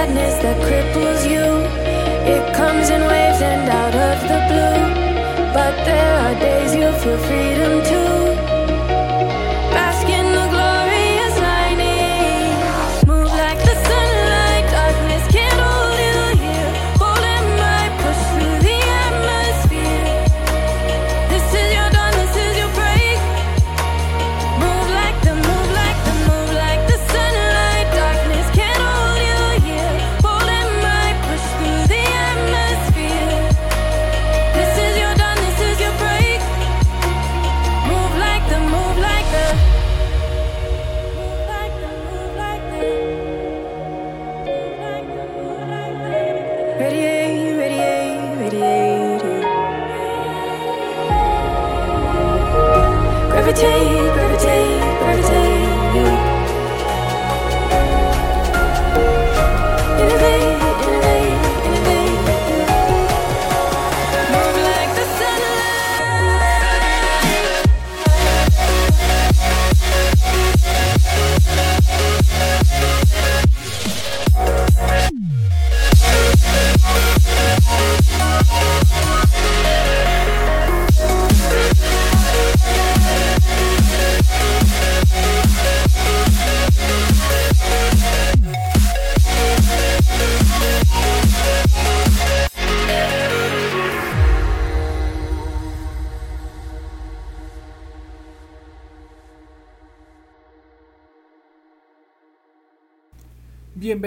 sadness that cripples you. It comes in waves and out of the blue. But there are days you feel freedom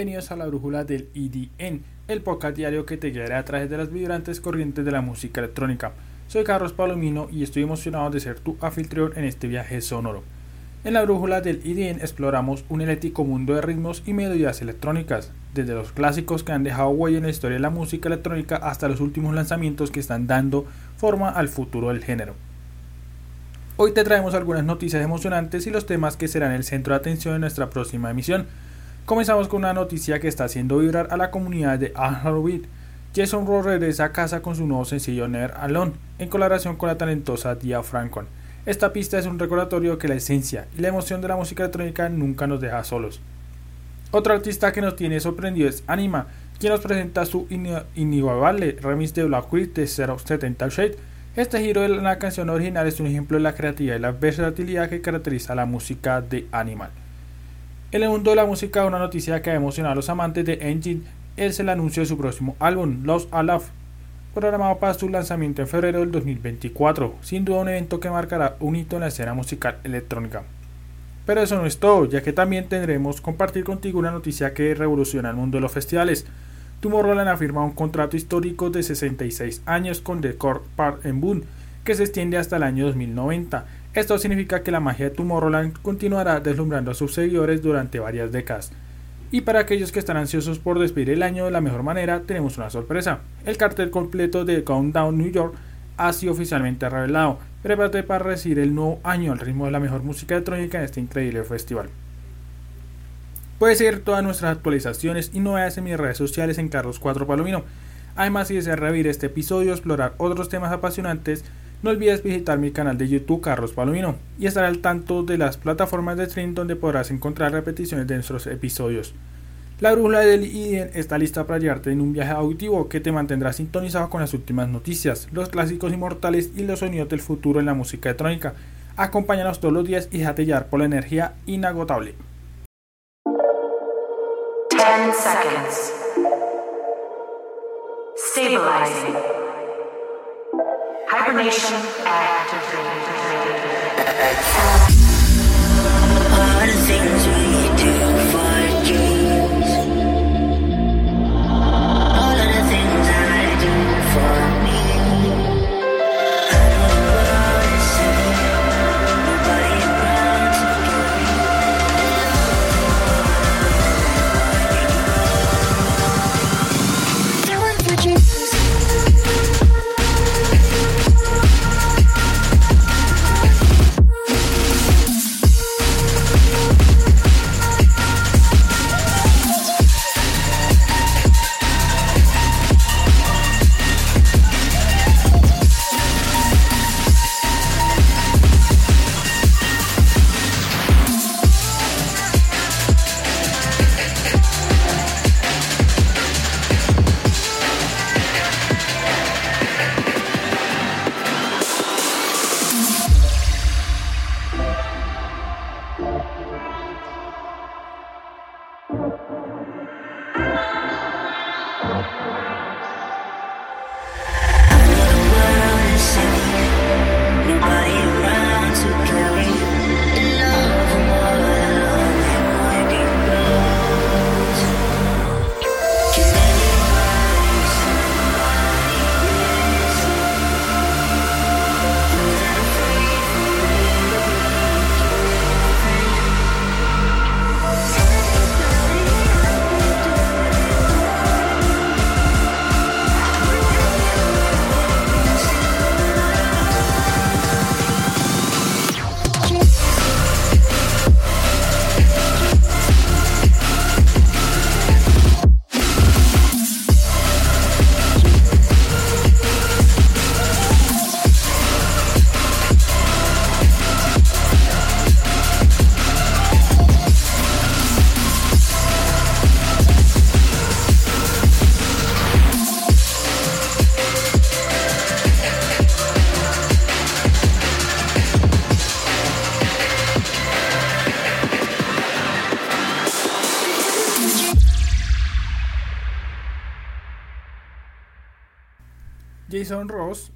Bienvenidos a la brújula del EDN, el podcast diario que te guiará a través de las vibrantes corrientes de la música electrónica. Soy Carlos Palomino y estoy emocionado de ser tu anfitrión en este viaje sonoro. En la brújula del EDN exploramos un eléctrico mundo de ritmos y melodías electrónicas, desde los clásicos que han dejado huella en la historia de la música electrónica hasta los últimos lanzamientos que están dando forma al futuro del género. Hoy te traemos algunas noticias emocionantes y los temas que serán el centro de atención en nuestra próxima emisión. Comenzamos con una noticia que está haciendo vibrar a la comunidad de Afrobeat. Jason Ross regresa a casa con su nuevo sencillo Never Alone, en colaboración con la talentosa Dia Francon. Esta pista es un recordatorio que la esencia y la emoción de la música electrónica nunca nos deja solos. Otro artista que nos tiene sorprendido es Anima, quien nos presenta su ini- inigualable remix de Black de 070 Shade. Este giro de la canción original es un ejemplo de la creatividad y la versatilidad que caracteriza la música de Animal. En el mundo de la música, una noticia que ha emocionado a los amantes de Engine es el anuncio de su próximo álbum, Lost Love, programado para su lanzamiento en febrero del 2024, sin duda un evento que marcará un hito en la escena musical electrónica. Pero eso no es todo, ya que también tendremos compartir contigo una noticia que revoluciona el mundo de los festivales. Tomorrowland ha firmado un contrato histórico de 66 años con The Court Park en que se extiende hasta el año 2090. Esto significa que la magia de Tomorrowland continuará deslumbrando a sus seguidores durante varias décadas. Y para aquellos que están ansiosos por despedir el año de la mejor manera, tenemos una sorpresa. El cartel completo de Countdown New York ha sido oficialmente revelado. Prepárate para recibir el nuevo año al ritmo de la mejor música electrónica en este increíble festival. Puedes seguir todas nuestras actualizaciones y novedades en mis redes sociales en Carlos 4 Palomino. Además, si deseas revivir este episodio explorar otros temas apasionantes, No olvides visitar mi canal de YouTube Carlos Palomino y estar al tanto de las plataformas de stream donde podrás encontrar repeticiones de nuestros episodios. La brújula del IDEN está lista para llevarte en un viaje auditivo que te mantendrá sintonizado con las últimas noticias, los clásicos inmortales y los sonidos del futuro en la música electrónica. Acompáñanos todos los días y déjate llevar por la energía inagotable. 10 seconds. Stabilizing. information activated.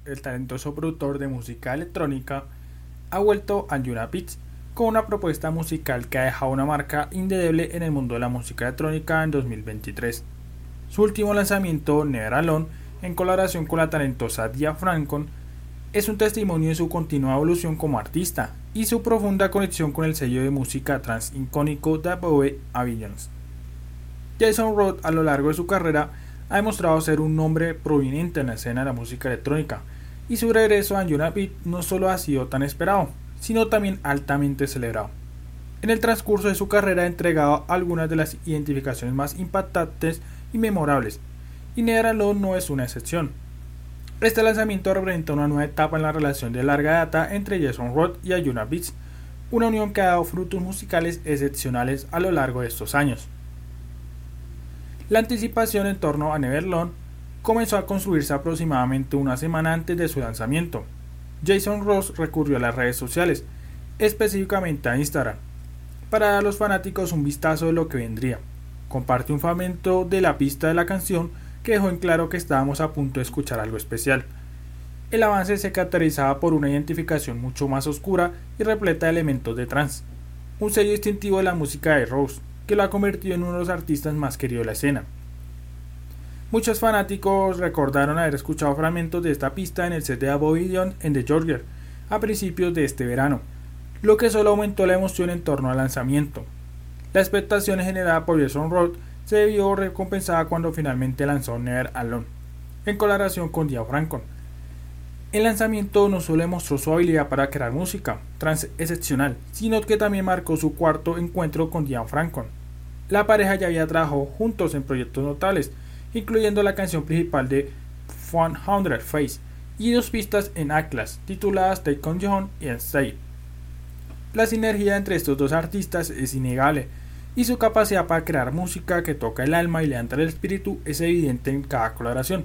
El talentoso productor de música electrónica, ha vuelto a Yuna Beats con una propuesta musical que ha dejado una marca indeleble en el mundo de la música electrónica en 2023. Su último lanzamiento, Never Alone, en colaboración con la talentosa Dia Francon, es un testimonio de su continua evolución como artista y su profunda conexión con el sello de música trans icónico de Bowie Avisions. Jason Roth a lo largo de su carrera ha demostrado ser un nombre prominente en la escena de la música electrónica, y su regreso a Beat no solo ha sido tan esperado, sino también altamente celebrado. En el transcurso de su carrera ha entregado algunas de las identificaciones más impactantes y memorables, y Neveralo no es una excepción. Este lanzamiento representa una nueva etapa en la relación de larga data entre Jason Roth y Ayuna Beats, una unión que ha dado frutos musicales excepcionales a lo largo de estos años. La anticipación en torno a Neverlone comenzó a construirse aproximadamente una semana antes de su lanzamiento. Jason Ross recurrió a las redes sociales, específicamente a Instagram, para dar a los fanáticos un vistazo de lo que vendría. Comparte un fragmento de la pista de la canción que dejó en claro que estábamos a punto de escuchar algo especial. El avance se caracterizaba por una identificación mucho más oscura y repleta de elementos de trance, un sello distintivo de la música de Rose, que lo ha convertido en uno de los artistas más queridos de la escena. Muchos fanáticos recordaron haber escuchado fragmentos de esta pista en el set de Abovidion en The Georgia a principios de este verano, lo que solo aumentó la emoción en torno al lanzamiento. La expectación generada por Jason Roth se vio recompensada cuando finalmente lanzó Never Alone, en colaboración con Dia Francon. El lanzamiento no solo demostró su habilidad para crear música trans excepcional, sino que también marcó su cuarto encuentro con Diane Francon. La pareja ya había trabajado juntos en proyectos notables, incluyendo la canción principal de 100 Face y dos pistas en Atlas, tituladas Take On John y Stay. La sinergia entre estos dos artistas es innegable, y su capacidad para crear música que toca el alma y levanta el espíritu es evidente en cada colaboración.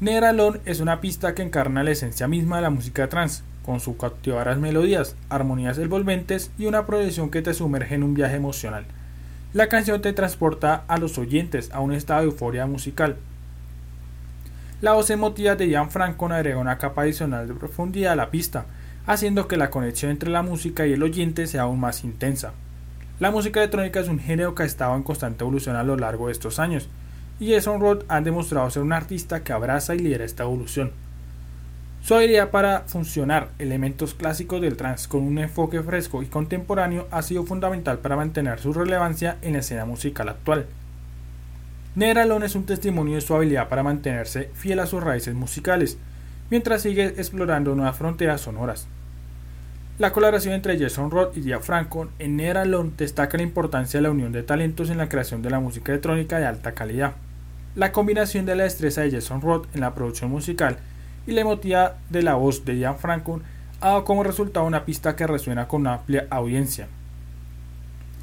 Negralón es una pista que encarna la esencia misma de la música trance, con sus cautivadoras melodías, armonías envolventes y una progresión que te sumerge en un viaje emocional. La canción te transporta a los oyentes a un estado de euforia musical. La voz emotiva de Ian Franco agrega una capa adicional de profundidad a la pista, haciendo que la conexión entre la música y el oyente sea aún más intensa. La música electrónica es un género que ha estado en constante evolución a lo largo de estos años, y Jason Roth ha demostrado ser un artista que abraza y lidera esta evolución. Su habilidad para funcionar elementos clásicos del trance con un enfoque fresco y contemporáneo ha sido fundamental para mantener su relevancia en la escena musical actual. Negralón es un testimonio de su habilidad para mantenerse fiel a sus raíces musicales, mientras sigue explorando nuevas fronteras sonoras. La colaboración entre Jason Roth y Dia Franco en Negralón destaca la importancia de la unión de talentos en la creación de la música electrónica de alta calidad. La combinación de la destreza de Jason Roth en la producción musical y la emotiva de la voz de Ian Franco ha dado como resultado una pista que resuena con una amplia audiencia.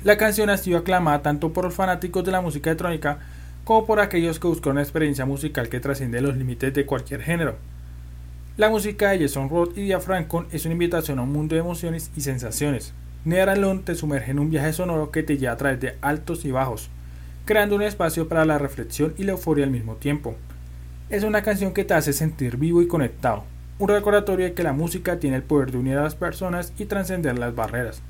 La canción ha sido aclamada tanto por los fanáticos de la música electrónica como por aquellos que buscan una experiencia musical que trasciende los límites de cualquier género. La música de Jason Roth y Dia Franco es una invitación a un mundo de emociones y sensaciones. Near te sumerge en un viaje sonoro que te lleva a través de altos y bajos, creando un espacio para la reflexión y la euforia al mismo tiempo. Es una canción que te hace sentir vivo y conectado, un recordatorio de que la música tiene el poder de unir a las personas y trascender las barreras.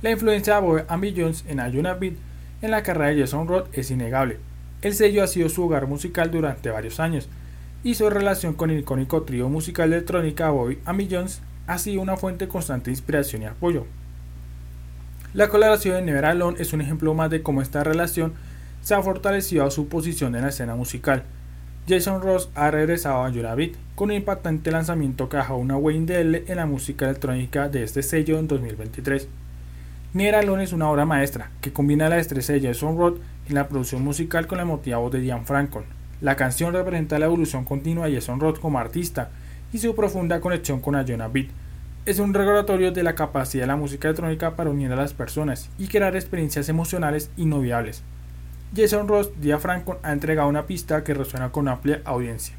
La influencia de Boy Jones en Ayuna Beat en la carrera de Jason Roth es innegable. El sello ha sido su hogar musical durante varios años, y su relación con el icónico trío musical electrónica Boy Jones ha sido una fuente constante de inspiración y apoyo. La colaboración de Never Alone es un ejemplo más de cómo esta relación se ha fortalecido su posición en la escena musical. Jason Ross ha regresado a Beat con un impactante lanzamiento que dejado una huella indeleble en la música electrónica de este sello en 2023. Near Alone es una obra maestra que combina la destreza de Jason Roth en la producción musical con la emotiva voz de Ian Frankon. La canción representa la evolución continua de Jason Roth como artista y su profunda conexión con Ayona Beat. Es un recordatorio de la capacidad de la música electrónica para unir a las personas y crear experiencias emocionales inolvidables. Jason Ross Dia Franco ha entregado una pista que resuena con amplia audiencia.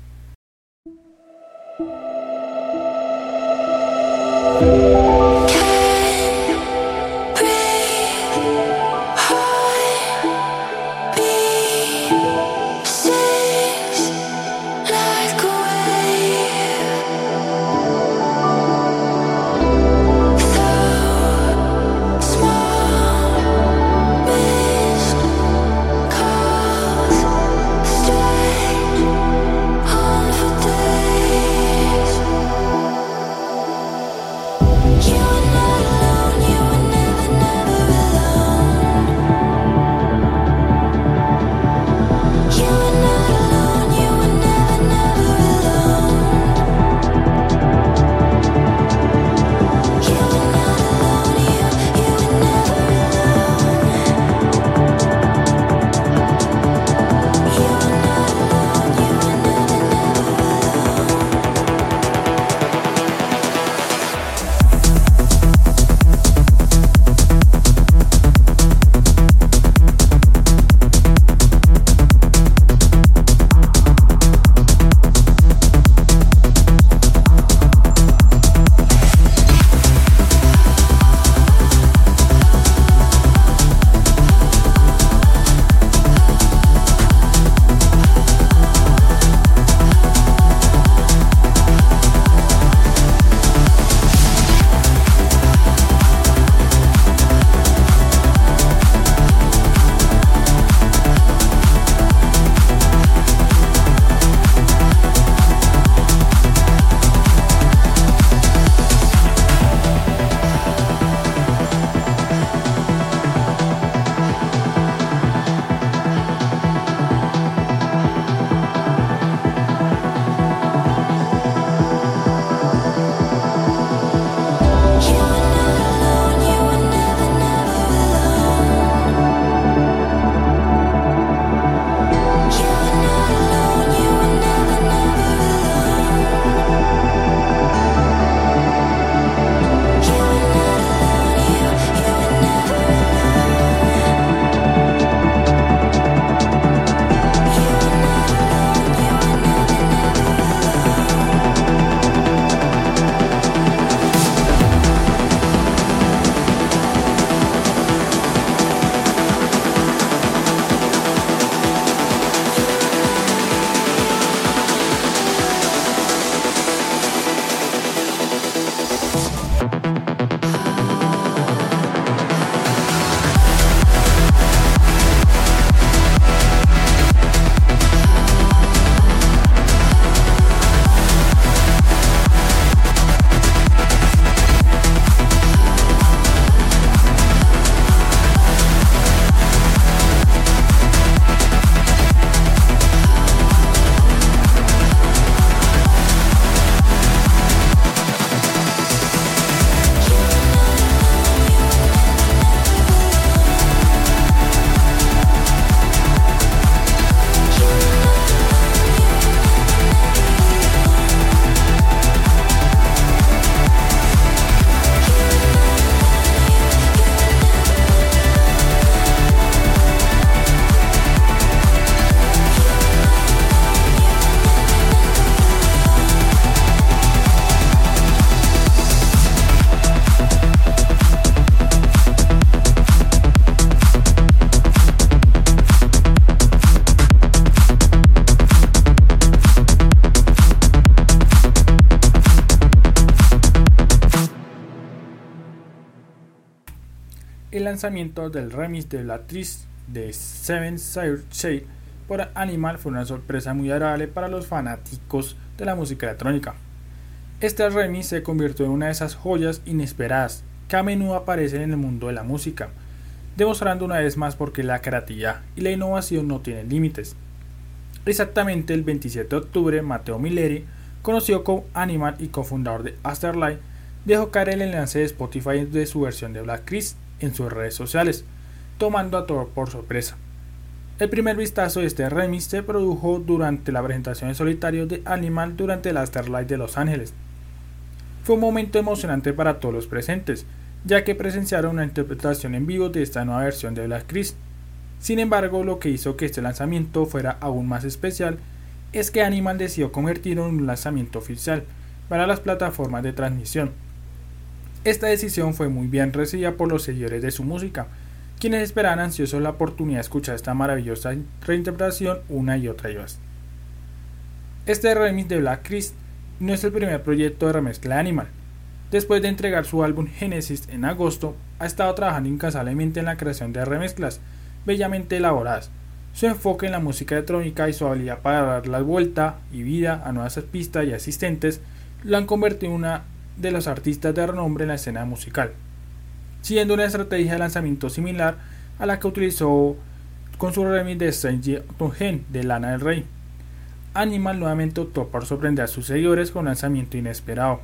Lanzamiento del remix de la actriz de Seven Shade por Animal fue una sorpresa muy agradable para los fanáticos de la música electrónica. Este remix se convirtió en una de esas joyas inesperadas que a menudo aparecen en el mundo de la música, demostrando una vez más por qué la creatividad y la innovación no tienen límites. Exactamente el 27 de octubre, Mateo Milleri, conocido como Animal y cofundador de Asterlight, dejó caer el enlace de Spotify de su versión de Black Chris en sus redes sociales, tomando a todo por sorpresa. El primer vistazo de este remix se produjo durante la presentación en solitario de Animal durante el Asterlight de Los Ángeles. Fue un momento emocionante para todos los presentes, ya que presenciaron una interpretación en vivo de esta nueva versión de Black Chris. Sin embargo, lo que hizo que este lanzamiento fuera aún más especial es que Animal decidió convertirlo en un lanzamiento oficial para las plataformas de transmisión. Esta decisión fue muy bien recibida por los seguidores de su música, quienes esperaban ansiosos la oportunidad de escuchar esta maravillosa reinterpretación una y otra vez. Este remix de Black Chris no es el primer proyecto de remezcla de Animal. Después de entregar su álbum Genesis en agosto, ha estado trabajando incansablemente en la creación de remezclas bellamente elaboradas. Su enfoque en la música electrónica y su habilidad para dar la vuelta y vida a nuevas pistas y asistentes lo han convertido en una de los artistas de renombre en la escena musical, siguiendo una estrategia de lanzamiento similar a la que utilizó con su remix de Saint Gen de Lana del Rey. Animal nuevamente optó por sorprender a sus seguidores con un lanzamiento inesperado.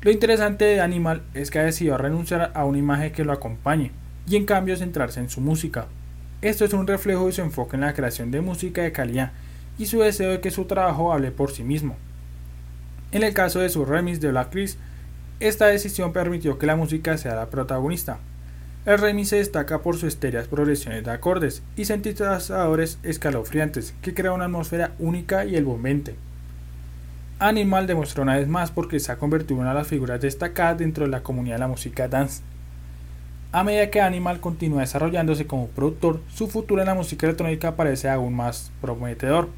Lo interesante de Animal es que ha decidido renunciar a una imagen que lo acompañe y en cambio centrarse en su música. Esto es un reflejo de su enfoque en la creación de música de calidad y su deseo de que su trabajo hable por sí mismo. En el caso de su remix de Black Chris, esta decisión permitió que la música sea la protagonista. El remix se destaca por sus estéreas progresiones de acordes y sintetizadores escalofriantes que crean una atmósfera única y envolvente. Animal demostró una vez más porque se ha convertido en una de las figuras destacadas dentro de la comunidad de la música dance. A medida que Animal continúa desarrollándose como productor, su futuro en la música electrónica parece aún más prometedor.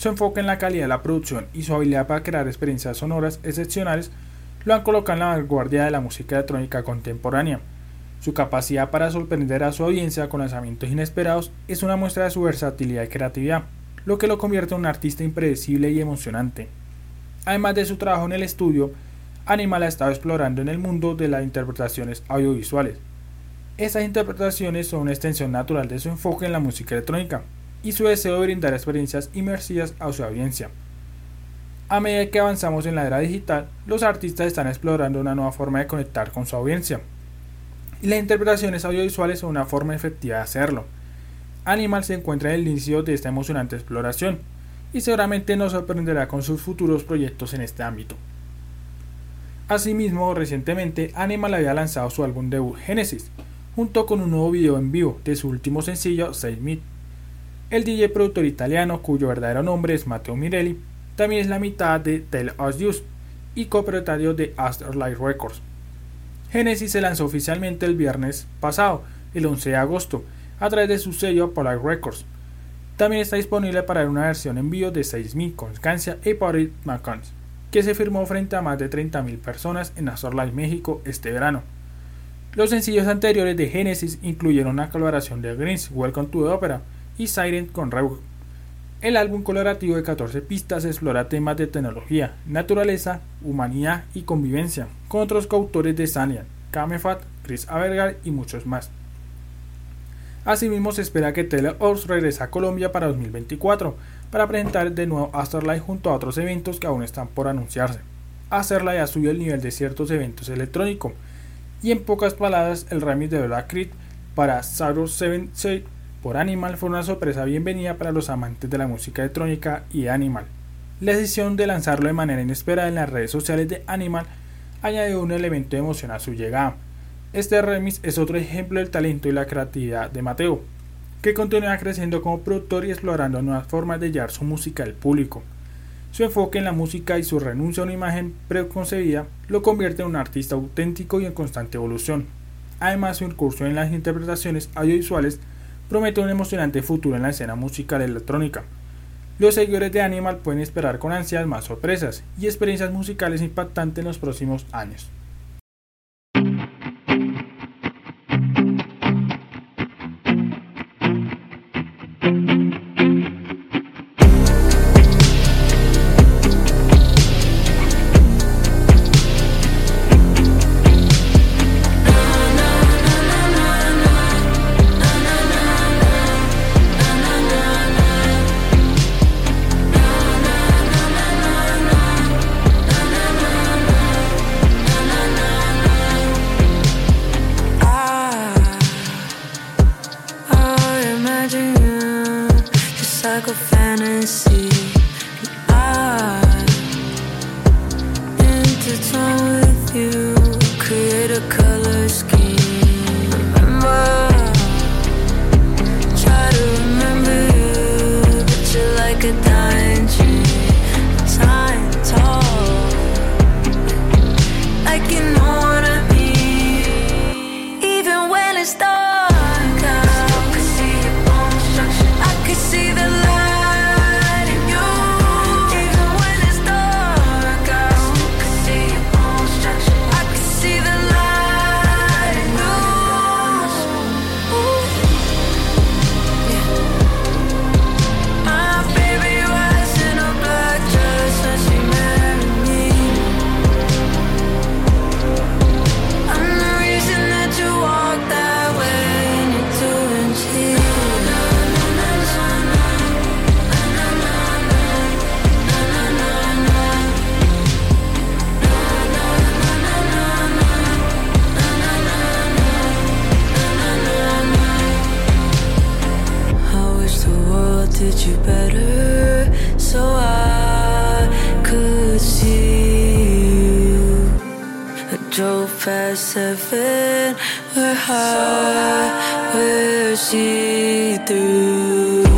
Su enfoque en la calidad de la producción y su habilidad para crear experiencias sonoras excepcionales lo han colocado en la vanguardia de la música electrónica contemporánea. Su capacidad para sorprender a su audiencia con lanzamientos inesperados es una muestra de su versatilidad y creatividad, lo que lo convierte en un artista impredecible y emocionante. Además de su trabajo en el estudio, Animal ha estado explorando en el mundo de las interpretaciones audiovisuales. Estas interpretaciones son una extensión natural de su enfoque en la música electrónica, y su deseo de brindar experiencias inmersivas a su audiencia. A medida que avanzamos en la era digital, los artistas están explorando una nueva forma de conectar con su audiencia. Y las interpretaciones audiovisuales son una forma efectiva de hacerlo. Animal se encuentra en el inicio de esta emocionante exploración y seguramente nos sorprenderá con sus futuros proyectos en este ámbito. Asimismo, recientemente Animal había lanzado su álbum debut Genesis, junto con un nuevo video en vivo de su último sencillo Save Me el DJ productor italiano, cuyo verdadero nombre es Matteo Mirelli, también es la mitad de Tell Us Use y copropietario de Afterlife Records. Genesis se lanzó oficialmente el viernes pasado, el 11 de agosto, a través de su sello Polar Records. También está disponible para una versión en vivo de 6.000 con Scancia y Paris Macons, que se firmó frente a más de 30.000 personas en Afterlife México este verano. Los sencillos anteriores de Genesis incluyeron una colaboración de Greens, Welcome to the Opera, y Siren con Reug. El álbum colorativo de 14 pistas explora temas de tecnología, naturaleza, humanidad y convivencia, con otros coautores de Sanian, Kamefat, Chris Avergar y muchos más. Asimismo, se espera que Teleops regrese a Colombia para 2024 para presentar de nuevo Asterlight junto a otros eventos que aún están por anunciarse. Asterlight ha subido el nivel de ciertos eventos electrónicos y en pocas palabras el remix de Black Creed para Saturn 7 por Animal fue una sorpresa bienvenida para los amantes de la música electrónica y Animal. La decisión de lanzarlo de manera inesperada en las redes sociales de Animal añadió un elemento de emoción a su llegada. Este remix es otro ejemplo del talento y la creatividad de Mateo, que continúa creciendo como productor y explorando nuevas formas de llevar su música al público. Su enfoque en la música y su renuncia a una imagen preconcebida lo convierte en un artista auténtico y en constante evolución. Además, su incursión en las interpretaciones audiovisuales promete un emocionante futuro en la escena musical electrónica. Los seguidores de Animal pueden esperar con ansias más sorpresas y experiencias musicales impactantes en los próximos años. Seven. We're high, we're see through.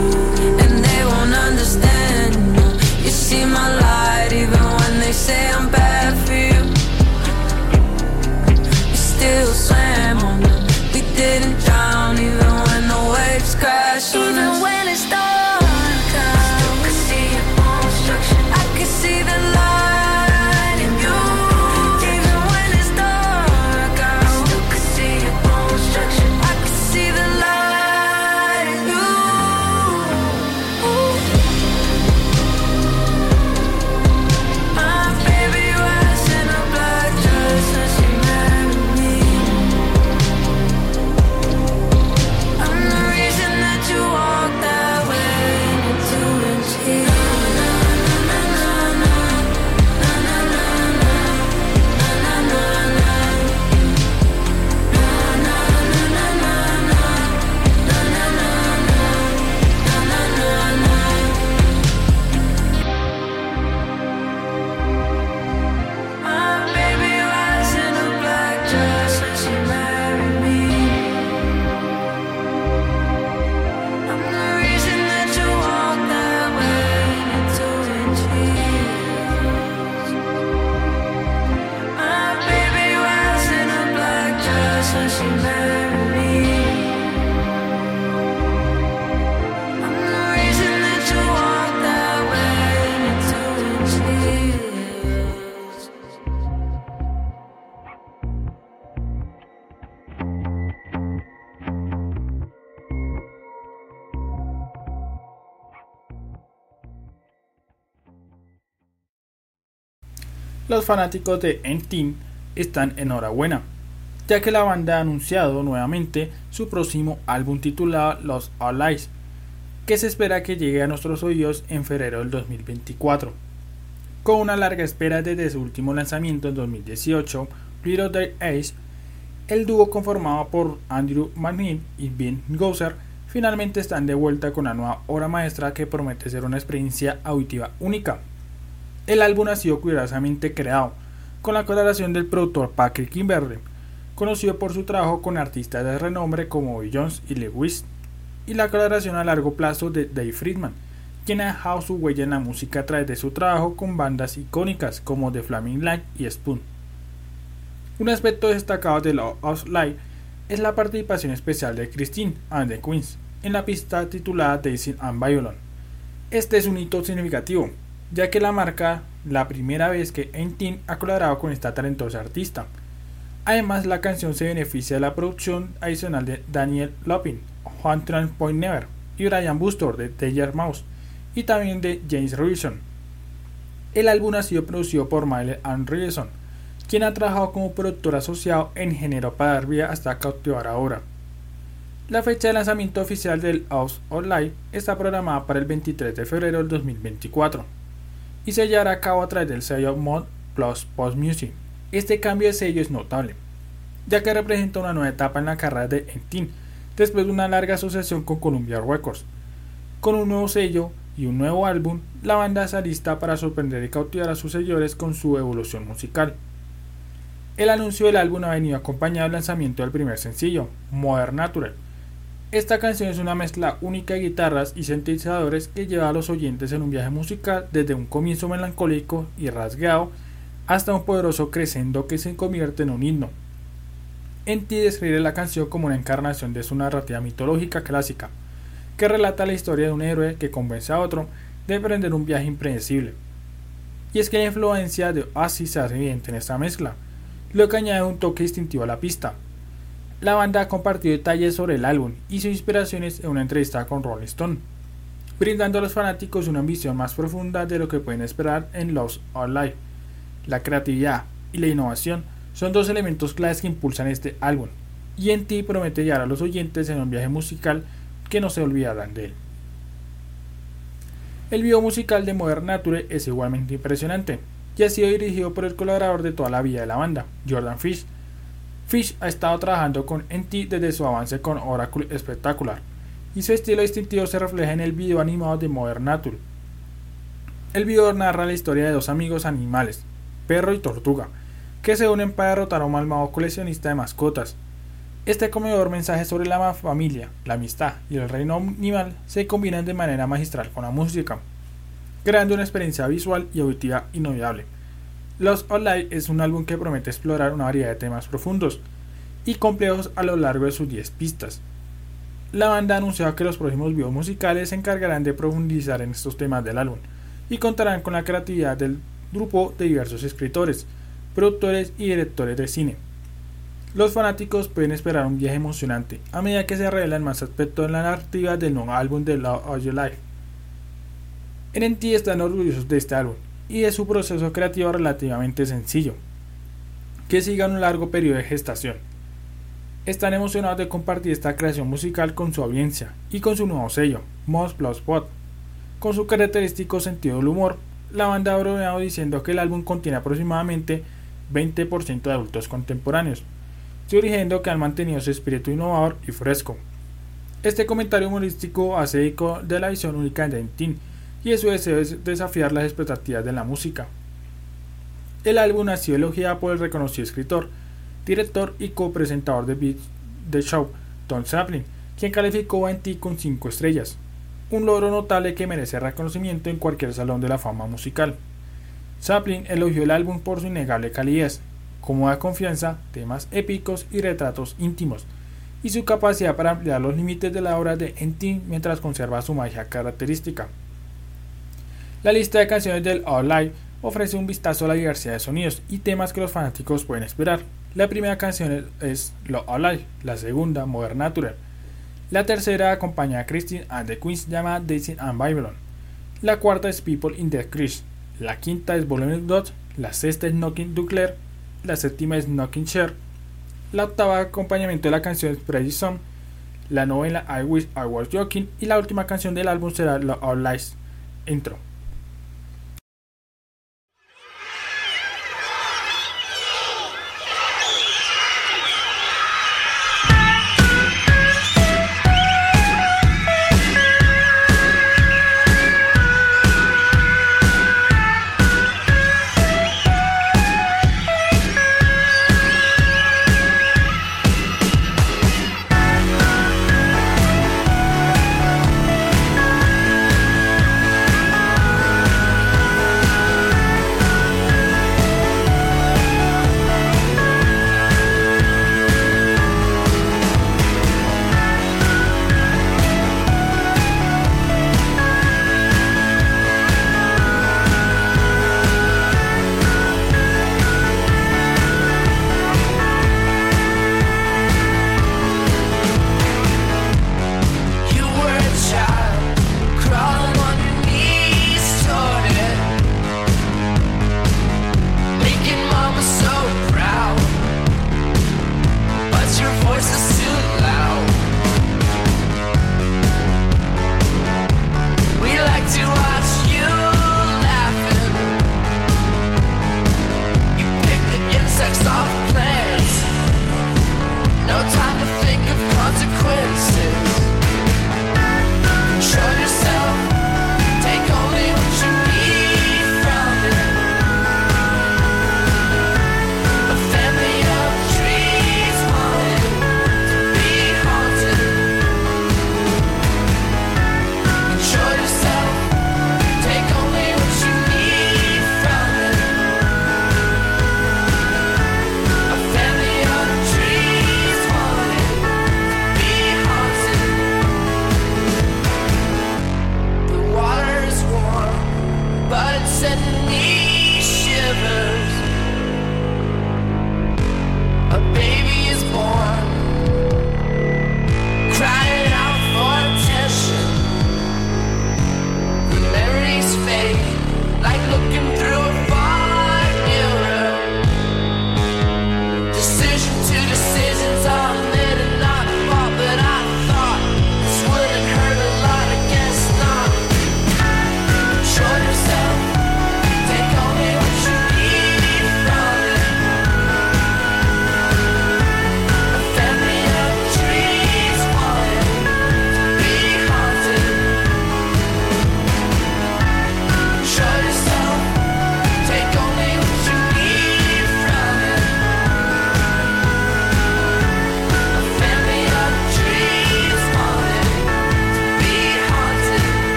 Los fanáticos de Entin están enhorabuena, ya que la banda ha anunciado nuevamente su próximo álbum titulado Los All que se espera que llegue a nuestros oídos en febrero del 2024. Con una larga espera desde su último lanzamiento en 2018, Little Dead Ace, el dúo conformado por Andrew McNeil y Ben Gozer finalmente están de vuelta con una nueva obra maestra que promete ser una experiencia auditiva única. El álbum ha sido cuidadosamente creado con la colaboración del productor Patrick Kimberley, conocido por su trabajo con artistas de renombre como Bobby Jones y Lewis, y la colaboración a largo plazo de Dave Friedman, quien ha dejado su huella en la música a través de su trabajo con bandas icónicas como The Flaming Light y Spoon. Un aspecto destacado de Love of Life es la participación especial de Christine and the Queens en la pista titulada Dancing and Violin. Este es un hito significativo, ya que la marca la primera vez que Entin ha colaborado con esta talentosa artista. Además, la canción se beneficia de la producción adicional de Daniel Lopin, Juan Point Never y Brian Bustor de Taylor Mouse y también de James Robinson. El álbum ha sido producido por Miley Ann Robinson, quien ha trabajado como productor asociado en género para dar vida hasta cautivar ahora. La fecha de lanzamiento oficial del House of Life está programada para el 23 de febrero del 2024 y se llevará a cabo a través del sello Mod Plus Post Music. Este cambio de sello es notable, ya que representa una nueva etapa en la carrera de Entin después de una larga asociación con Columbia Records. Con un nuevo sello y un nuevo álbum, la banda está lista para sorprender y cautivar a sus seguidores con su evolución musical. El anuncio del álbum ha venido acompañado del lanzamiento del primer sencillo, Modern Natural. Esta canción es una mezcla única de guitarras y sintetizadores que lleva a los oyentes en un viaje musical desde un comienzo melancólico y rasgado hasta un poderoso crescendo que se convierte en un himno. En ti describe la canción como una encarnación de su narrativa mitológica clásica, que relata la historia de un héroe que convence a otro de emprender un viaje impredecible. Y es que la influencia de Oasis se hace evidente en esta mezcla, lo que añade un toque distintivo a la pista. La banda ha compartido detalles sobre el álbum y sus inspiraciones en una entrevista con Rolling Stone, brindando a los fanáticos una visión más profunda de lo que pueden esperar en Lost or Life. La creatividad y la innovación son dos elementos claves que impulsan este álbum, y en ti promete llevar a los oyentes en un viaje musical que no se olvidarán de él. El video musical de Modern Nature es igualmente impresionante y ha sido dirigido por el colaborador de toda la vida de la banda, Jordan Fish. Fish ha estado trabajando con NT desde su avance con Oracle Spectacular, y su estilo distintivo se refleja en el video animado de Modern Nature. El video narra la historia de dos amigos animales, perro y tortuga, que se unen para derrotar a un malvado coleccionista de mascotas. Este comedor mensaje sobre la familia, la amistad y el reino animal se combinan de manera magistral con la música, creando una experiencia visual y auditiva inolvidable. Los Online es un álbum que promete explorar una variedad de temas profundos y complejos a lo largo de sus 10 pistas. La banda anunció que los próximos videos musicales se encargarán de profundizar en estos temas del álbum y contarán con la creatividad del grupo de diversos escritores, productores y directores de cine. Los fanáticos pueden esperar un viaje emocionante a medida que se revelan más aspectos en la narrativa del nuevo álbum de Love of Your Life. En NT están orgullosos de este álbum y de su proceso creativo relativamente sencillo, que siga un largo periodo de gestación. Están emocionados de compartir esta creación musical con su audiencia y con su nuevo sello, Moss Plus Pot. Con su característico sentido del humor, la banda ha bromeado diciendo que el álbum contiene aproximadamente 20% de adultos contemporáneos, sugiriendo que han mantenido su espíritu innovador y fresco. Este comentario humorístico hace eco de la visión única de Dentin y su deseo es desafiar las expectativas de la música. El álbum ha sido elogiado por el reconocido escritor, director y co-presentador de Beat The Show, Tom Chaplin, quien calificó a NT con 5 estrellas, un logro notable que merece reconocimiento en cualquier salón de la fama musical. Chaplin elogió el álbum por su innegable calidez, cómoda confianza, temas épicos y retratos íntimos, y su capacidad para ampliar los límites de la obra de NT mientras conserva su magia característica. La lista de canciones del All Live ofrece un vistazo a la diversidad de sonidos y temas que los fanáticos pueden esperar. La primera canción es Lo All Live, la segunda Modern Natural, la tercera acompaña a Christine and the Queens llamada Daisy and Babylon, la cuarta es People in the Crease, la quinta es Volume Dot, la sexta es Knocking Duclair, la séptima es Knocking Share, la octava acompañamiento de la canción es Pretty Song, la novena I Wish I Was Joking. Y la última canción del álbum será Lo All Lies Intro.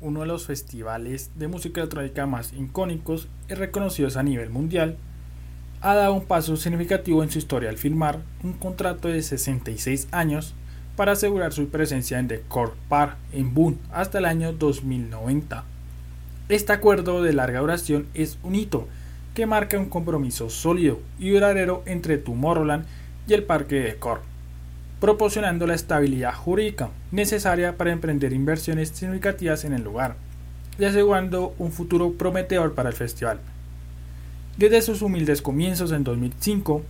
Uno de los festivales de música electrónica más icónicos y reconocidos a nivel mundial, ha dado un paso significativo en su historia al firmar un contrato de 66 años para asegurar su presencia en The Core Park en Boone hasta el año 2090. Este acuerdo de larga duración es un hito que marca un compromiso sólido y duradero entre Tomorrowland y el parque de Core, proporcionando la estabilidad jurídica necesaria para emprender inversiones significativas en el lugar y asegurando un futuro prometedor para el festival. Desde sus humildes comienzos en 2005,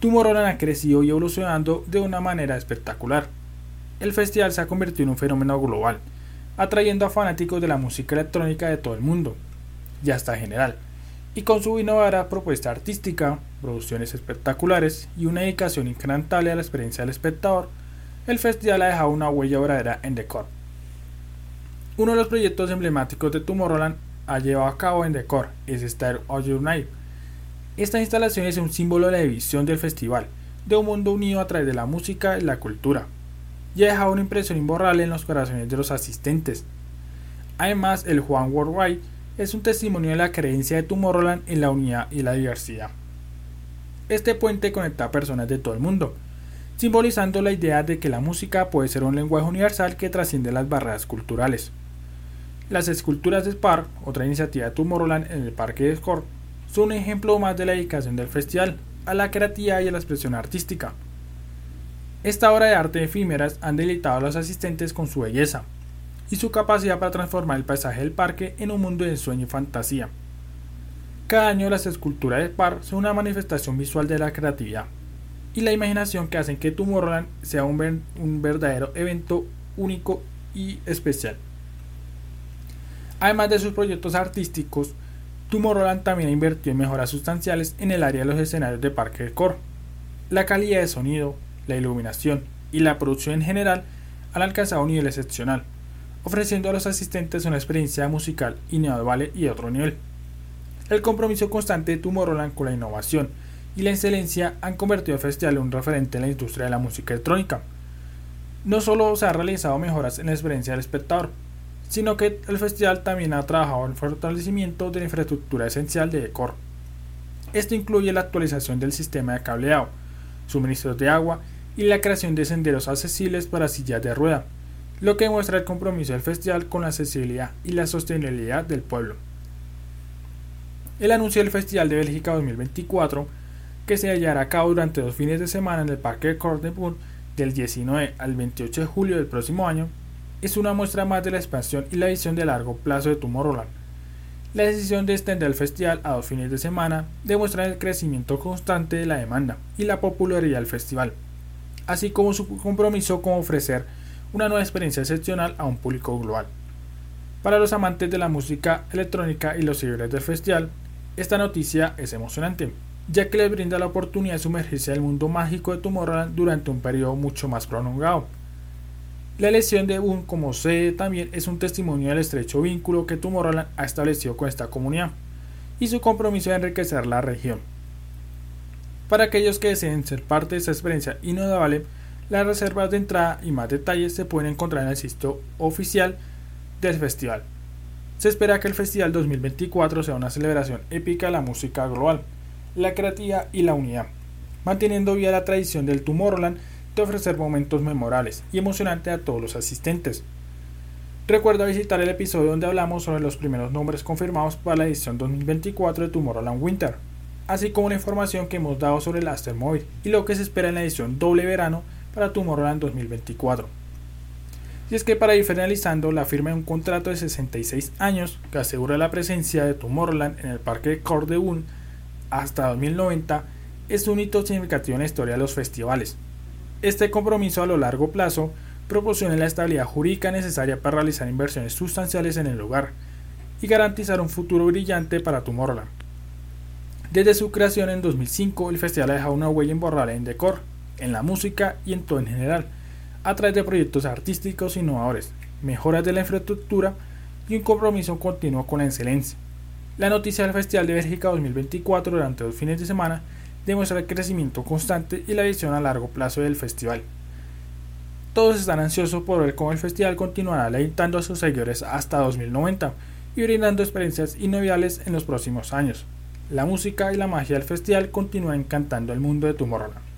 Tomorrowland ha crecido y evolucionando de una manera espectacular. El festival se ha convertido en un fenómeno global, atrayendo a fanáticos de la música electrónica de todo el mundo, y hasta general, y con su innovadora propuesta artística, producciones espectaculares y una dedicación incrementable a la experiencia del espectador, el festival ha dejado una huella verdadera en Decor. Uno de los proyectos emblemáticos de Tomorrowland ha llevado a cabo en Decor es Star of Your Night. Esta instalación es un símbolo de la división del festival, de un mundo unido a través de la música y la cultura, y ha dejado una impresión imborrable en los corazones de los asistentes. Además, el Juan Worldwide es un testimonio de la creencia de Tomorrowland en la unidad y la diversidad. Este puente conecta a personas de todo el mundo, simbolizando la idea de que la música puede ser un lenguaje universal que trasciende las barreras culturales. Las esculturas de Spark, otra iniciativa de Tomorrowland en el Parque de Score, son un ejemplo más de la dedicación del festival a la creatividad y a la expresión artística. Esta obra de arte efímeras han deleitado a los asistentes con su belleza y su capacidad para transformar el paisaje del parque en un mundo de sueño y fantasía. Cada año las esculturas del parque son una manifestación visual de la creatividad y la imaginación que hacen que Tomorrowland sea un, un verdadero evento único y especial. Además de sus proyectos artísticos, Tomorrowland también ha en mejoras sustanciales en el área de los escenarios de Parque del Cor. La calidad de sonido, la iluminación y la producción en general han alcanzado un nivel excepcional, ofreciendo a los asistentes una experiencia musical innovable y de otro nivel. El compromiso constante de Tomorrowland con la innovación y la excelencia han convertido al festival en un referente en la industria de la música electrónica. No solo se han realizado mejoras en la experiencia del espectador, sino que el festival también ha trabajado en el fortalecimiento de la infraestructura esencial de Decor. Esto incluye la actualización del sistema de cableado, suministros de agua y la creación de senderos accesibles para sillas de rueda, lo que demuestra el compromiso del festival con la accesibilidad y la sostenibilidad del pueblo. El anuncio del Festival de Bélgica 2024, que se hallará a cabo durante dos fines de semana en el Parque de Cordenbourg del 19 al 28 de julio del próximo año, es una muestra más de la expansión y la visión de largo plazo de Tomorrowland. La decisión de extender el festival a dos fines de semana demuestra el crecimiento constante de la demanda y la popularidad del festival, así como su compromiso con ofrecer una nueva experiencia excepcional a un público global. Para los amantes de la música electrónica y los seguidores del festival, esta noticia es emocionante, ya que les brinda la oportunidad de sumergirse el mundo mágico de Tomorrowland durante un periodo mucho más prolongado. La elección de Boone como sede también es un testimonio del estrecho vínculo que Tomorrowland ha establecido con esta comunidad y su compromiso de enriquecer la región. Para aquellos que deseen ser parte de esta experiencia inolvidable, las reservas de entrada y más detalles se pueden encontrar en el sitio oficial del festival. Se espera que el Festival 2024 sea una celebración épica de la música global, la creatividad y la unidad, manteniendo viva la tradición del Tomorrowland de ofrecer momentos memorables y emocionantes a todos los asistentes. Recuerda visitar el episodio donde hablamos sobre los primeros nombres confirmados para la edición 2024 de Tomorrowland Winter, así como la información que hemos dado sobre el Astermobile y lo que se espera en la edición doble verano para Tomorrowland 2024. Y es que para ir finalizando, la firma de un contrato de 66 años que asegura la presencia de Tomorrowland en el parque de Cordeún hasta 2090 es un hito significativo en la historia de los festivales, este compromiso a lo largo plazo proporciona la estabilidad jurídica necesaria para realizar inversiones sustanciales en el lugar y garantizar un futuro brillante para Tomorrowland. Desde su creación en 2005, el festival ha dejado una huella imborrable en decor, en la música y en todo en general, a través de proyectos artísticos innovadores, mejoras de la infraestructura y un compromiso continuo con la excelencia. La noticia del Festival de Bélgica 2024 durante dos fines de semana demuestra el crecimiento constante y la visión a largo plazo del festival. Todos están ansiosos por ver cómo el festival continuará alentando a sus seguidores hasta 2090 y brindando experiencias inolvidables en los próximos años. La música y la magia del festival continúan encantando el mundo de Tomorrowland.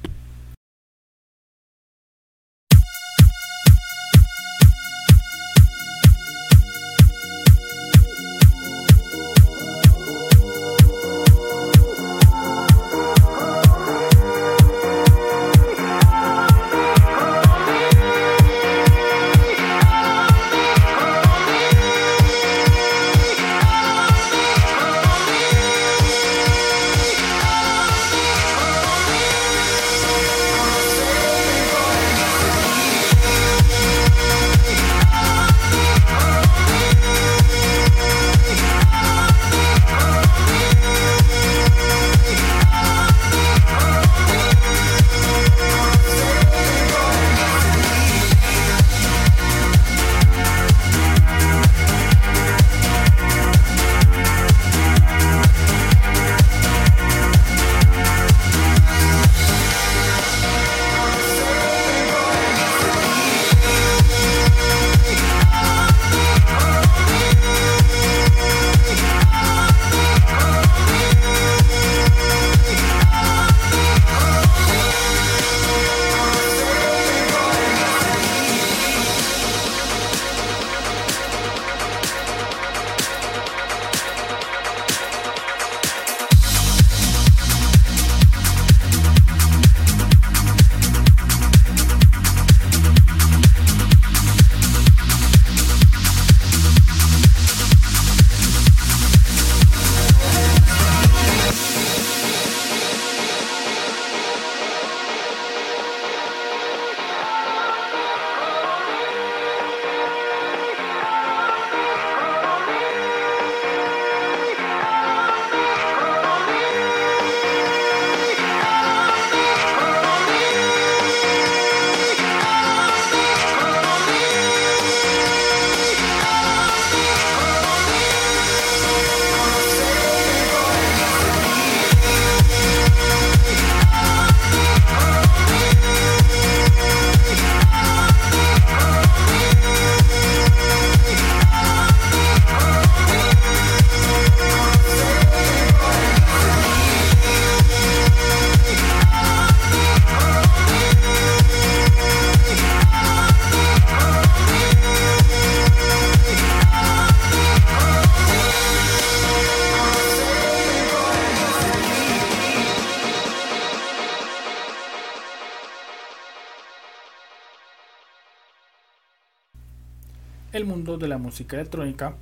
Música electrónica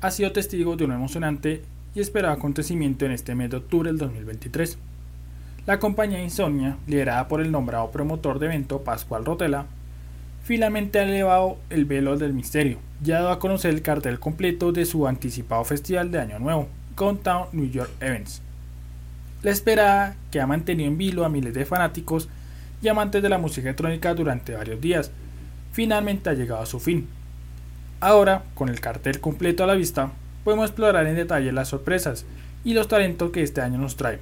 ha sido testigo de un emocionante y esperado acontecimiento en este mes de octubre del 2023. La compañía Insomnia, liderada por el nombrado promotor de evento Pascual Rotela, finalmente ha elevado el velo del misterio y ha dado a conocer el cartel completo de su anticipado festival de Año Nuevo, Countdown New York Events. La esperada, que ha mantenido en vilo a miles de fanáticos y amantes de la música electrónica durante varios días, finalmente ha llegado a su fin Ahora, con el cartel completo a la vista, podemos explorar en detalle las sorpresas y los talentos que este año nos trae.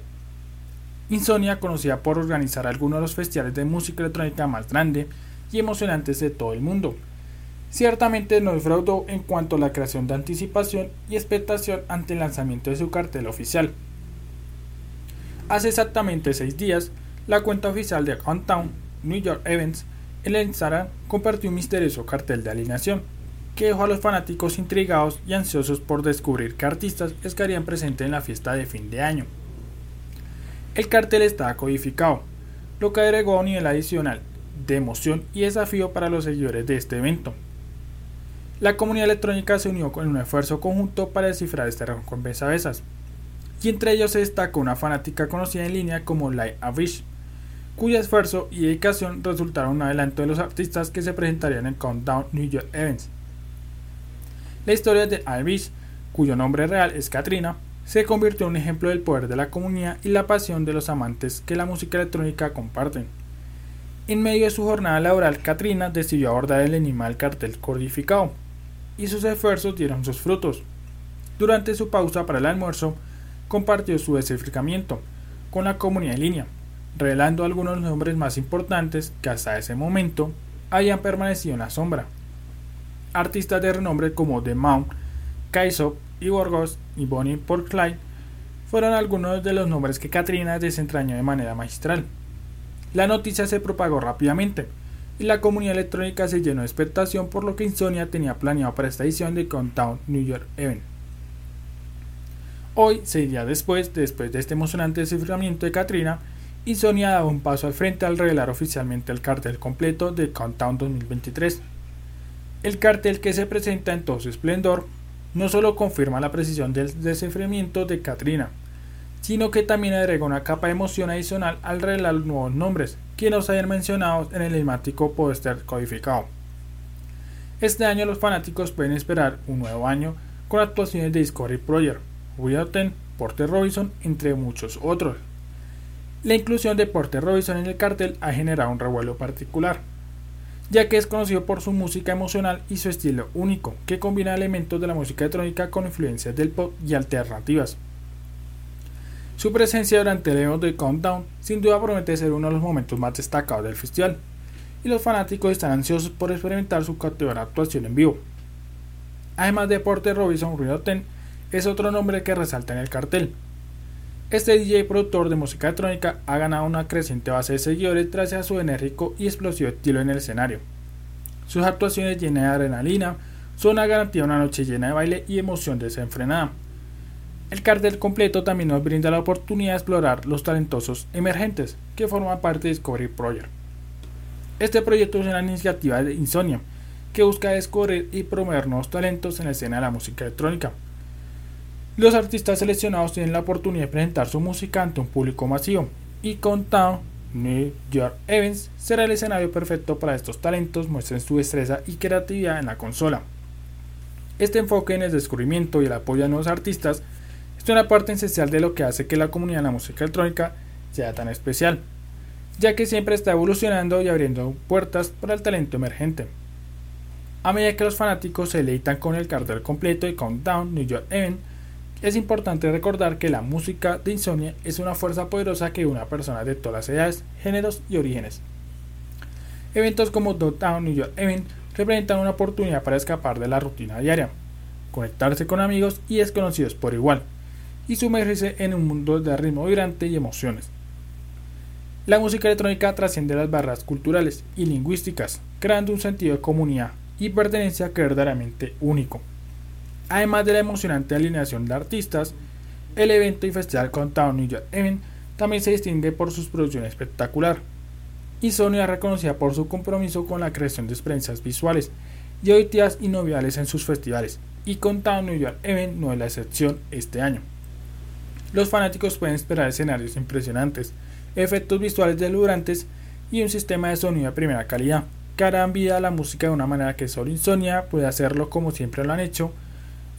Insomnia, conocida por organizar algunos de los festivales de música electrónica más grandes y emocionantes de todo el mundo. Ciertamente no defraudó en cuanto a la creación de anticipación y expectación ante el lanzamiento de su cartel oficial. Hace exactamente seis días, la cuenta oficial de Countdown New York Events en el Instagram compartió un misterioso cartel de alineación que dejó a los fanáticos intrigados y ansiosos por descubrir qué artistas estarían presentes en la fiesta de fin de año. El cartel estaba codificado, lo que agregó a un nivel adicional de emoción y desafío para los seguidores de este evento. La comunidad electrónica se unió con un esfuerzo conjunto para descifrar este rompecabezas, y entre ellos se destaca una fanática conocida en línea como Light Avish, cuyo esfuerzo y dedicación resultaron un adelanto de los artistas que se presentarían en Countdown New York Events. La historia de Iris, cuyo nombre real es Katrina, se convirtió en un ejemplo del poder de la comunidad y la pasión de los amantes que la música electrónica comparten. En medio de su jornada laboral, Katrina decidió abordar el animal cartel codificado, y sus esfuerzos dieron sus frutos. Durante su pausa para el almuerzo, compartió su desciframiento con la comunidad en línea, revelando algunos nombres más importantes que hasta ese momento habían permanecido en la sombra. Artistas de renombre como The Mount, Kaisop y Borgos y Bonnie Porclay fueron algunos de los nombres que Katrina desentrañó de manera magistral. La noticia se propagó rápidamente y la comunidad electrónica se llenó de expectación por lo que Insomnia tenía planeado para esta edición de Countdown New York Event. Hoy, seis días después, después de este emocionante desciframiento de Katrina, Insomnia daba un paso al frente al revelar oficialmente el cartel completo de Countdown 2023. El cartel que se presenta en todo su esplendor no solo confirma la precisión del desciframiento de Katrina, sino que también agrega una capa de emoción adicional al revelar nuevos nombres que nos hayan mencionado en el enigmático póster codificado. Este año los fanáticos pueden esperar un nuevo año con actuaciones de Discovery Project, Ten, Porter Robinson, entre muchos otros. La inclusión de Porter Robinson en el cartel ha generado un revuelo particular, ya que es conocido por su música emocional y su estilo único, que combina elementos de la música electrónica con influencias del pop y alternativas. Su presencia durante el evento de Countdown sin duda promete ser uno de los momentos más destacados del festival, y los fanáticos están ansiosos por experimentar su cautivadora actuación en vivo. Además de Porter Robinson, Ten es otro nombre que resalta en el cartel. Este DJ productor de música electrónica ha ganado una creciente base de seguidores gracias a su enérgico y explosivo estilo en el escenario. Sus actuaciones llenas de adrenalina son una garantía de una noche llena de baile y emoción desenfrenada. El cartel completo también nos brinda la oportunidad de explorar los talentosos emergentes que forman parte de Discovery Project. Este proyecto es una iniciativa de Insomnia que busca descubrir y promover nuevos talentos en la escena de la música electrónica. Los artistas seleccionados tienen la oportunidad de presentar su música ante un público masivo y Countdown New York Events será el escenario perfecto para estos talentos muestren su destreza y creatividad en la consola. Este enfoque en el descubrimiento y el apoyo a nuevos artistas es una parte esencial de lo que hace que la comunidad de la música electrónica sea tan especial, ya que siempre está evolucionando y abriendo puertas para el talento emergente. A medida que los fanáticos se deleitan con el cartel completo de Countdown New York Event, es importante recordar que la música de Insomnia es una fuerza poderosa que une a personas de todas las edades, géneros y orígenes. Eventos como Downtown New York Event representan una oportunidad para escapar de la rutina diaria, conectarse con amigos y desconocidos por igual, y sumergirse en un mundo de ritmo vibrante y emociones. La música electrónica trasciende las barreras culturales y lingüísticas, creando un sentido de comunidad y pertenencia verdaderamente único. Además de la emocionante alineación de artistas, el evento y festival Countdown New York Event también se distingue por sus producciones espectacular. Y Sony es reconocida por su compromiso con la creación de experiencias visuales y auditivas inolvidables en sus festivales, y Countdown New York Event no es la excepción este año. Los fanáticos pueden esperar escenarios impresionantes, efectos visuales deslumbrantes y un sistema de sonido de primera calidad, que harán vida a la música de una manera que solo Insomnia puede hacerlo como siempre lo han hecho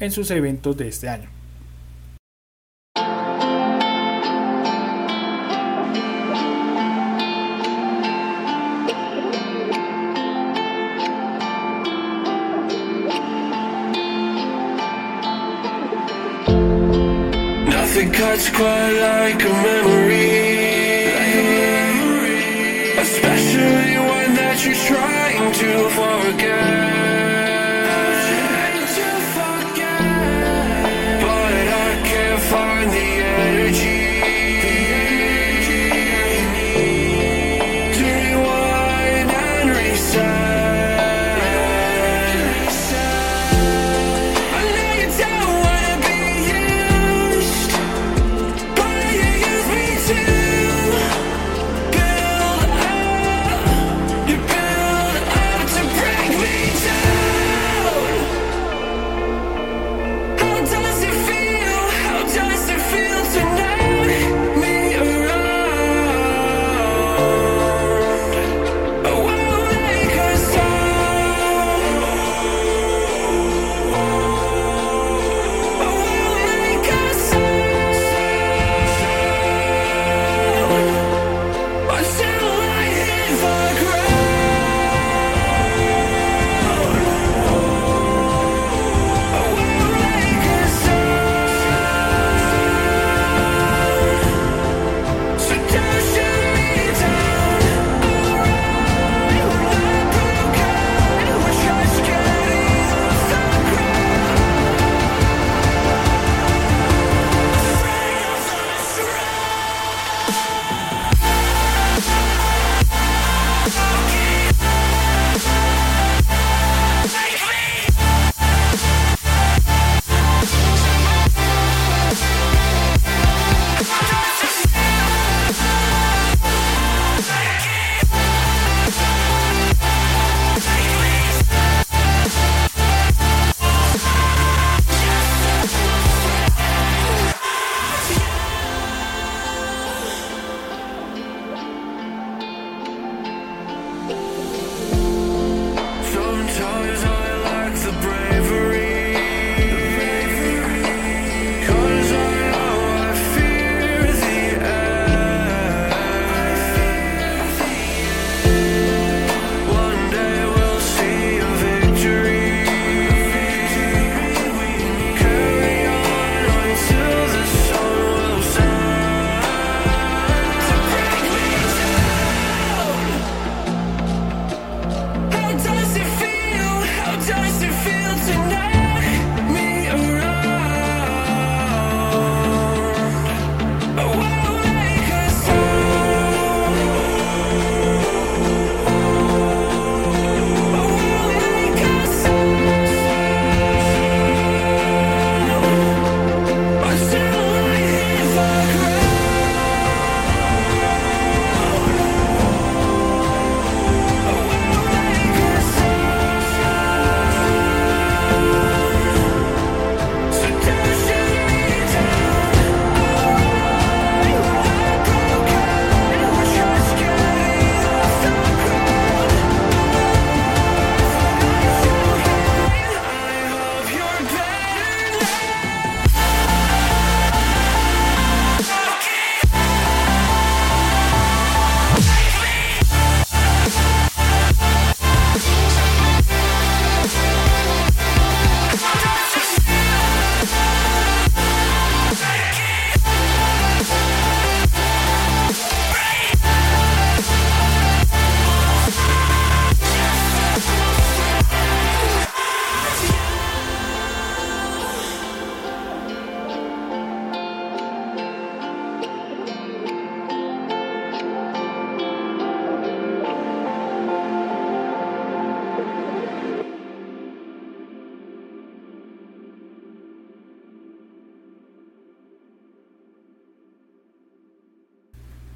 en sus eventos de este año. Nothing cuts quite like a memory.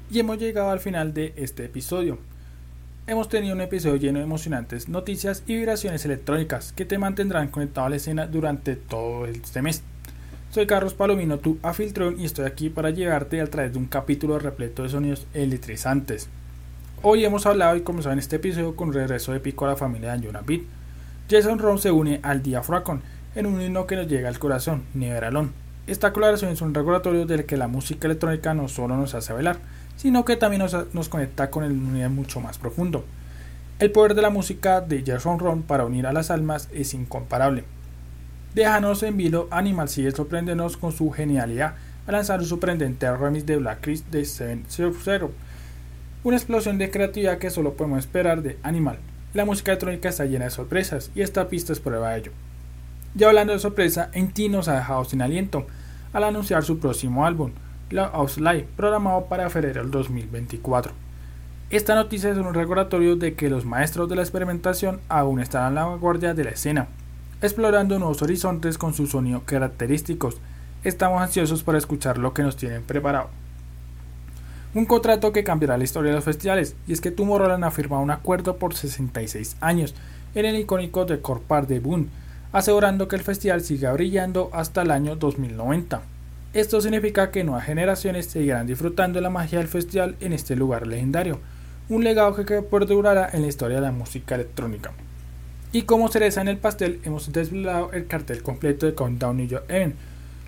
Y hemos llegado al final de este episodio. Hemos tenido un episodio lleno de emocionantes noticias y vibraciones electrónicas que te mantendrán conectado a la escena durante todo este mes. Soy Carlos Palomino, tu afiltrón, y estoy aquí para llevarte a través de un capítulo repleto de sonidos electrizantes. Hoy hemos hablado y comenzado en este episodio con un regreso épico a la familia de Anjuna Beat. Jason Ron se une al Diafracon en un himno que nos llega al corazón, Neveralón. Esta colaboración es un recordatorio de que la música electrónica no solo nos hace bailar, sino que también nos, nos conecta con el nivel mucho más profundo. El poder de la música de Jason Ron para unir a las almas es incomparable. Déjanos en vilo Animal sigue sorprendernos con su genialidad al lanzar un sorprendente remix de Black Chris de 700. Una explosión de creatividad que solo podemos esperar de Animal. La música electrónica está llena de sorpresas y esta pista es prueba de ello. Ya hablando de sorpresa, Enti nos ha dejado sin aliento al anunciar su próximo álbum, La House Live, programado para febrero del 2024. Esta noticia es un recordatorio de que los maestros de la experimentación aún están a la vanguardia de la escena, explorando nuevos horizontes con sus sonidos característicos. Estamos ansiosos para escuchar lo que nos tienen preparado. Un contrato que cambiará la historia de los festivales, y es que Tomorrowland ha firmado un acuerdo por 66 años en el icónico de Park de Boone, asegurando que el festival siga brillando hasta el año 2090. Esto significa que nuevas generaciones seguirán disfrutando de la magia del festival en este lugar legendario, un legado que perdurará en la historia de la música electrónica. Y como cereza en el pastel, hemos desvelado el cartel completo de Countdown New York Event.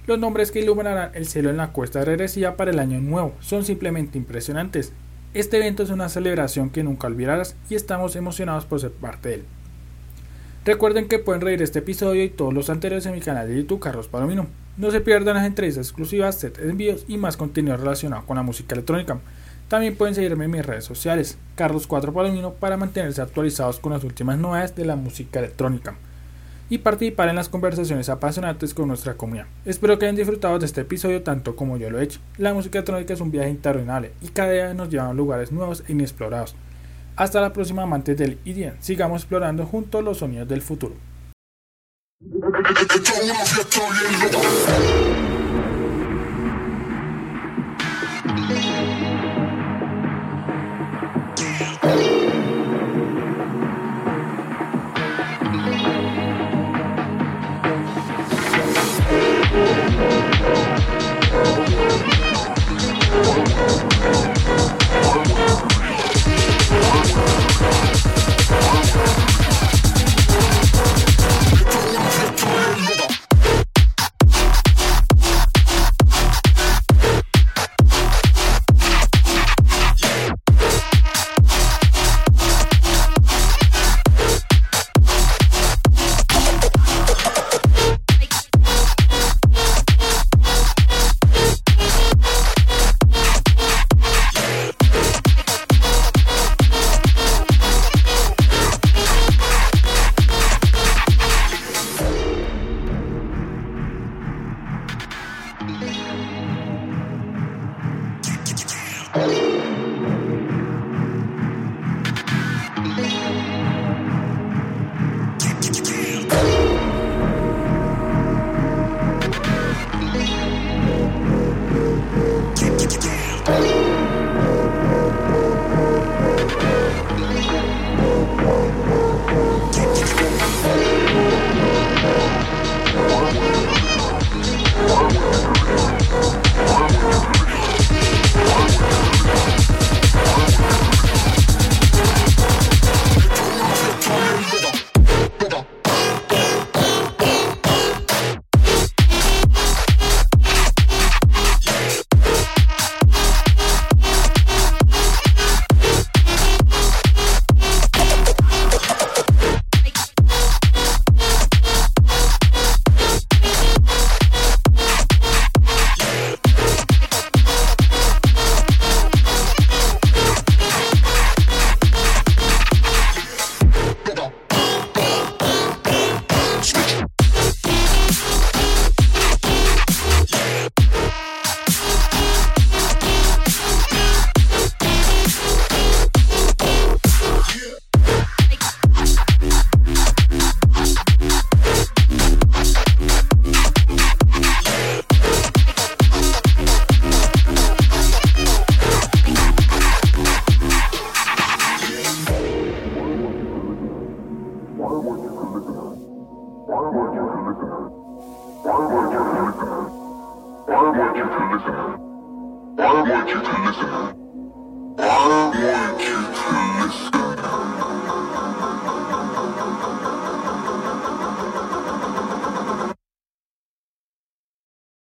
Los nombres que iluminarán el cielo en la cuesta regresiva para el año nuevo son simplemente impresionantes. Este evento es una celebración que nunca olvidarás y estamos emocionados por ser parte de él. Recuerden que pueden reír este episodio y todos los anteriores en mi canal de YouTube Carlos Palomino. No se pierdan las entrevistas exclusivas, set envíos y más contenido relacionado con la música electrónica. También pueden seguirme en mis redes sociales, Carlos4 Palomino, para mantenerse actualizados con las últimas novedades de la música electrónica y participar en las conversaciones apasionantes con nuestra comunidad. Espero que hayan disfrutado de este episodio tanto como yo lo he hecho. La música electrónica es un viaje interminable y cada día nos lleva a lugares nuevos e inexplorados. Hasta la próxima amantes del IDM. Sigamos explorando juntos los sonidos del futuro. Don't wanna get your